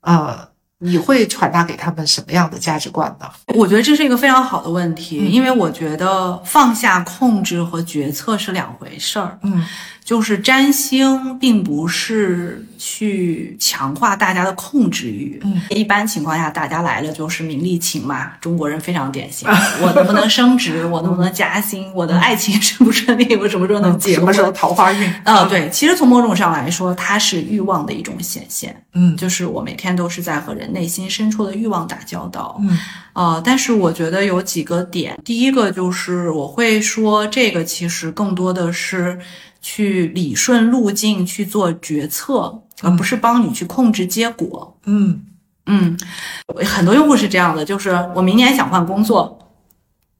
S1: 呃，你会传达给他们什么样的价值观呢？
S2: 我觉得这是一个非常好的问题，
S1: 嗯
S2: 因为我觉得放下控制和决策是两回事儿。
S1: 嗯
S2: 就是占星并不是去强化大家的控制欲，
S1: 嗯，
S2: 一般情况下大家来了就是名利情嘛，中国人非常典型，我能不能升职，我能不能加薪，我的爱情顺不顺利，我什么时候能结婚，
S1: 什么时候桃花运？
S2: 啊、对，其实从某种上来说，它是欲望的一种显现，
S1: 嗯。
S2: 就是我每天都是在和人内心深处的欲望打交道，
S1: 嗯。
S2: 呃，但是我觉得有几个点，第一个就是我会说，这个其实更多的是去理顺路径去做决策，而不是帮你去控制结果。
S1: 嗯
S2: 嗯，很多用户是这样的，就是我明年想换工作。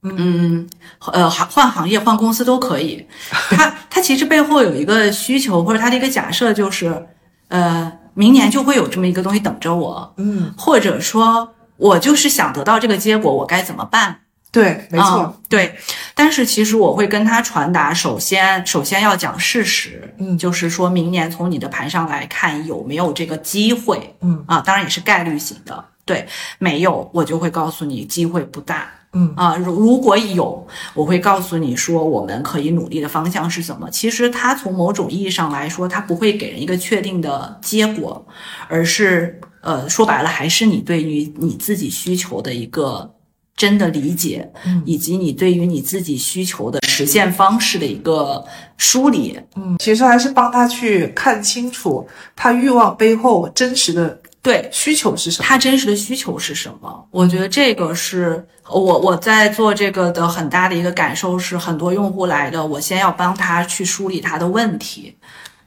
S2: 嗯，呃，换换行业、换公司都可以。他他其实背后有一个需求，或者他的一个假设，就是，呃，明年就会有这么一个东西等着我，
S1: 嗯，
S2: 或者说我就是想得到这个结果，我该怎么办？
S1: 对，没错。
S2: 嗯对。但是其实我会跟他传达，首先首先要讲事实，
S1: 嗯
S2: 就是说明年从你的盘上来看有没有这个机会，
S1: 嗯
S2: 啊，当然也是概率型的，对，没有我就会告诉你机会不大。
S1: 嗯
S2: 啊，如如果有，我会告诉你说我们可以努力的方向是什么。其实它从某种意义上来说，它不会给人一个确定的结果，而是呃，说白了还是你对于你自己需求的一个真的理解，
S1: 嗯
S2: 以及你对于你自己需求的实现方式的一个梳理。
S1: 嗯，其实还是帮他去看清楚他欲望背后真实的
S2: 对，
S1: 需求是什么。
S2: 他真实的需求是什么？我觉得这个是我我在做这个的很大的一个感受是，很多用户来的，我先要帮他去梳理他的问题，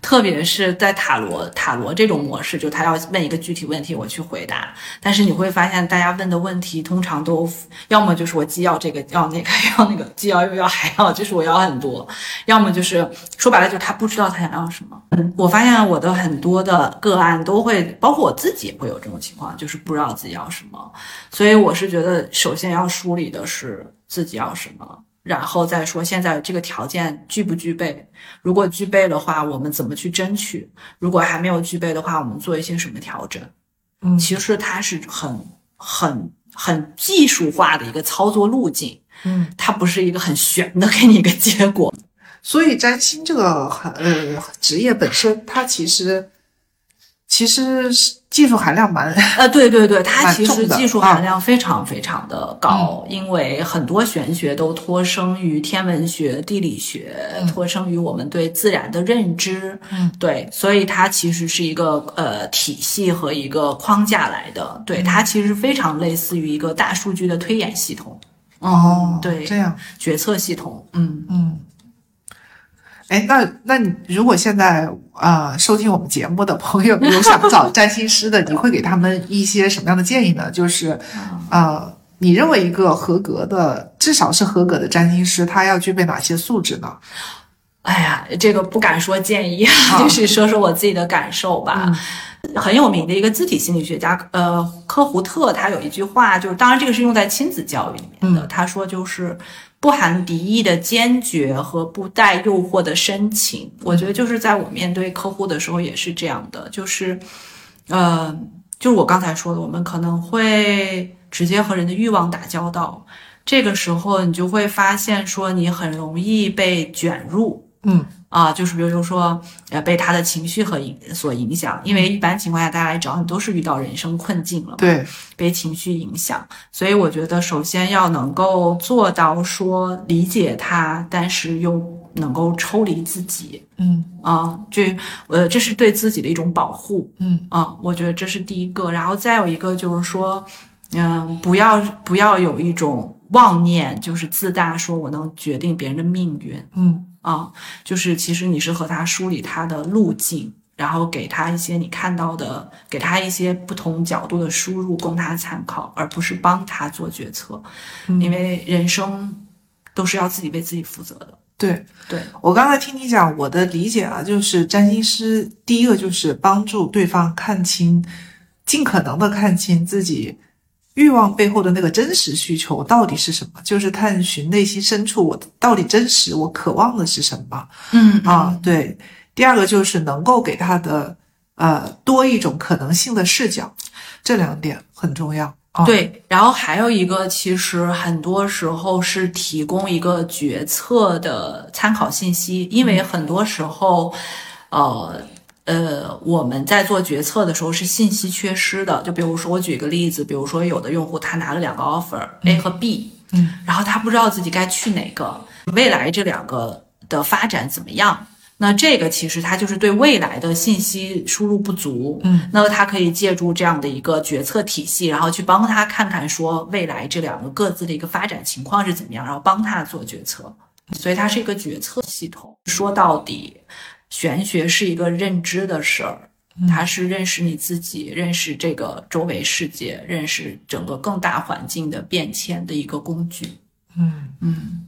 S2: 特别是在塔罗塔罗这种模式，就他要问一个具体问题，我去回答。但是你会发现，大家问的问题通常都要么就是我既要这个要那个 要那个，既要又要还要，就是我要很多；要么就是说白了，就是他不知道他想要什么。我发现我的很多的个案都会，包括我自己也会有这种情况，就是不知道自己要什么。所以我是觉得，首先要梳理的是自己要什么，然后再说现在这个条件具不具备。如果具备的话，我们怎么去争取？如果还没有具备的话，我们做一些什么调整？
S1: 嗯
S2: 其实它是很很很技术化的一个操作路径，
S1: 嗯，
S2: 它不是一个很玄的给你一个结果。
S1: 所以占星这个呃职业本身，它其实其实是技术含量蛮
S2: 呃，对对对，它其实技术
S1: 啊
S2: 含量非常非常的高，因为很多玄学都托生于天文学、地理学，托生于我们对自然的认知。
S1: 嗯，
S2: 对，所以它其实是一个呃体系和一个框架来的。对，它其实非常类似于一个大数据的推演系统。
S1: 哦，
S2: 对，
S1: 这样，
S2: 决策系统。嗯。
S1: 嗯。哎，那那你如果现在呃收听我们节目的朋友有想找占星师的，你会给他们一些什么样的建议呢？就是呃，你认为一个合格的，至少是合格的占星师，他要具备哪些素质呢？
S2: 哎呀，这个不敢说建议，
S1: 啊
S2: 就是说说我自己的感受吧。很有名的一个字体心理学家，呃，科胡特，他有一句话，就是当然这个是用在亲子教育里面的。他说就是不含敌意的坚决和不带诱惑的深情。我觉得就是在我面对客户的时候也是这样的，就是，呃，就是我刚才说的，我们可能会直接和人的欲望打交道，这个时候你就会发现说你很容易被卷入。
S1: 嗯。
S2: 啊，就是比如说，呃，被他的情绪和影所影响，因为一般情况下，大家来找你都是遇到人生困境了，
S1: 对，
S2: 被情绪影响，所以我觉得首先要能够做到说理解他，但是又能够抽离自己
S1: 嗯。
S2: 啊，这呃，这是对自己的一种保护
S1: 嗯。
S2: 啊，我觉得这是第一个，然后再有一个就是说，嗯、不要不要有一种妄念，就是自大，说我能决定别人的命运，
S1: 嗯
S2: 啊，就是其实你是和他梳理他的路径，然后给他一些你看到的，给他一些不同角度的输入供他参考，而不是帮他做决策，因为人生都是要自己为自己负责的。
S1: 对
S2: 对，
S1: 我刚才听你讲，我的理解啊，就是占星师第一个就是帮助对方看清，尽可能的看清自己欲望背后的那个真实需求到底是什么，就是探寻内心深处我到底真实我渴望的是什么。
S2: 嗯
S1: 啊，对。第二个就是能够给他的呃多一种可能性的视角，这两点很重要。啊、
S2: 对，然后还有一个，其实很多时候是提供一个决策的参考信息，因为很多时候，呃呃，我们在做决策的时候是信息缺失的。就比如说，我举一个例子，比如说有的用户他拿了两个 offer，A 和
S1: B，
S2: 嗯，然后他不知道自己该去哪个，未来这两个的发展怎么样。那这个其实它就是对未来的信息输入不足，
S1: 嗯，
S2: 那么他可以借助这样的一个决策体系，然后去帮他看看说未来这两个各自的一个发展情况是怎么样，然后帮他做决策。所以它是一个决策系统。说到底，玄学是一个认知的事儿，它是认识你自己、认识这个周围世界、认识整个更大环境的变迁的一个工具。
S1: 嗯
S2: 嗯。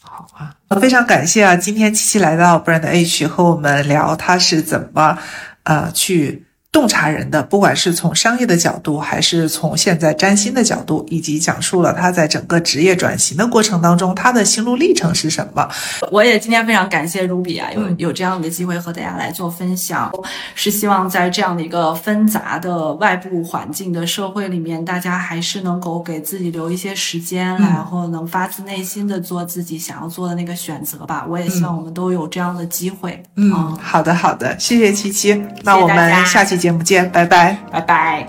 S1: 好啊，非常感谢啊！今天七七来到 Brand H 和我们聊他是怎么，呃，去洞察人的，不管是从商业的角度，还是从现在占星的角度，以及讲述了他在整个职业转型的过程当中，他的心路历程是什么。
S2: 我也今天非常感谢 Ruby 啊，有有这样的机会和大家来做分享，是希望在这样的一个纷杂的外部环境的社会里面，大家还是能够给自己留一些时间，然后能发自内心的做自己想要做的那个选择吧。我也希望我们都有这样的机会。
S1: 嗯，好的好的，谢谢七七，那我们下期节目见，拜拜，
S2: 拜拜。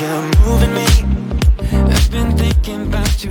S3: you're moving me. I've been thinking about